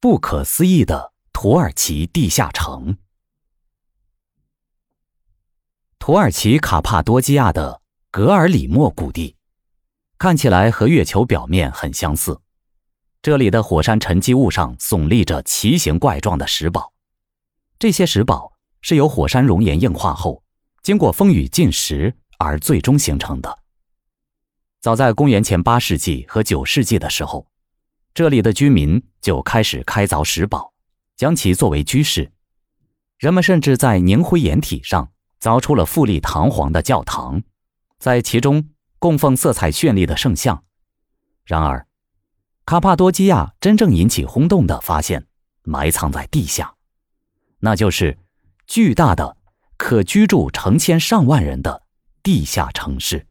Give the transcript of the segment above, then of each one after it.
不可思议的土耳其地下城。土耳其卡帕多基亚的格尔里莫谷地，看起来和月球表面很相似。这里的火山沉积物上耸立着奇形怪状的石堡，这些石堡是由火山熔岩硬化后，经过风雨浸蚀而最终形成的。早在公元前八世纪和九世纪的时候。这里的居民就开始开凿石堡，将其作为居室。人们甚至在凝灰岩体上凿出了富丽堂皇的教堂，在其中供奉色彩绚丽的圣像。然而，卡帕多基亚真正引起轰动的发现埋藏在地下，那就是巨大的、可居住成千上万人的地下城市。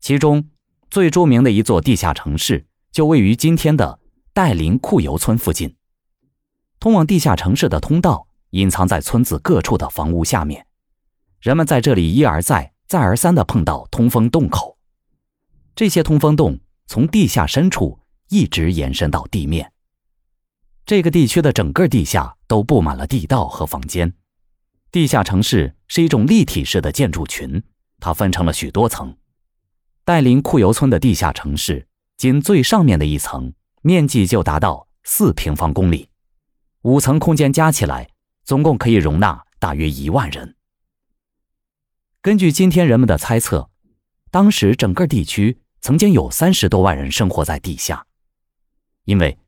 其中最著名的一座地下城市。就位于今天的戴林库尤村附近。通往地下城市的通道隐藏在村子各处的房屋下面，人们在这里一而再、再而三地碰到通风洞口。这些通风洞从地下深处一直延伸到地面。这个地区的整个地下都布满了地道和房间。地下城市是一种立体式的建筑群，它分成了许多层。戴林库尤村的地下城市。仅最上面的一层面积就达到四平方公里，五层空间加起来总共可以容纳大约一万人。根据今天人们的猜测，当时整个地区曾经有三十多万人生活在地下，因为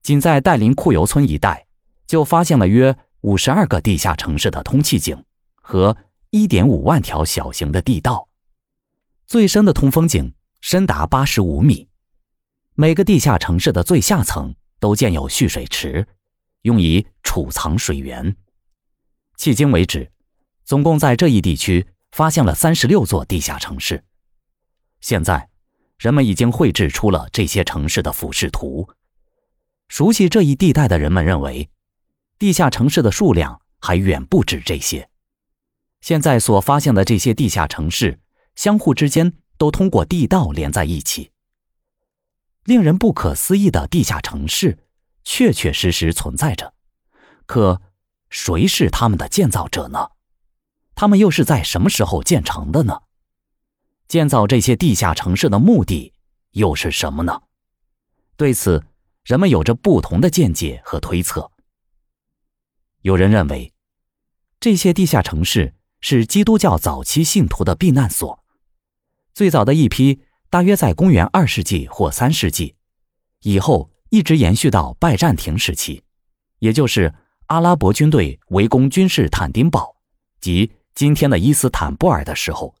仅在戴林库尤村一带就发现了约五十二个地下城市的通气井和一点五万条小型的地道，最深的通风井深达八十五米。每个地下城市的最下层都建有蓄水池，用以储藏水源。迄今为止，总共在这一地区发现了三十六座地下城市。现在，人们已经绘制出了这些城市的俯视图。熟悉这一地带的人们认为，地下城市的数量还远不止这些。现在所发现的这些地下城市，相互之间都通过地道连在一起。令人不可思议的地下城市，确确实实存在着。可，谁是他们的建造者呢？他们又是在什么时候建成的呢？建造这些地下城市的目的又是什么呢？对此，人们有着不同的见解和推测。有人认为，这些地下城市是基督教早期信徒的避难所，最早的一批。大约在公元二世纪或三世纪以后，一直延续到拜占庭时期，也就是阿拉伯军队围攻君士坦丁堡及今天的伊斯坦布尔的时候，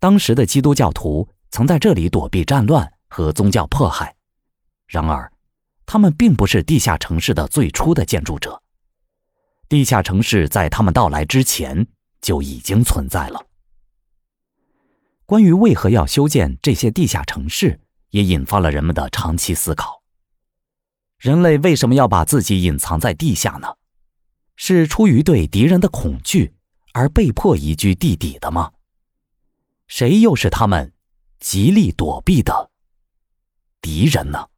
当时的基督教徒曾在这里躲避战乱和宗教迫害。然而，他们并不是地下城市的最初的建筑者，地下城市在他们到来之前就已经存在了。关于为何要修建这些地下城市，也引发了人们的长期思考。人类为什么要把自己隐藏在地下呢？是出于对敌人的恐惧而被迫移居地底的吗？谁又是他们极力躲避的敌人呢？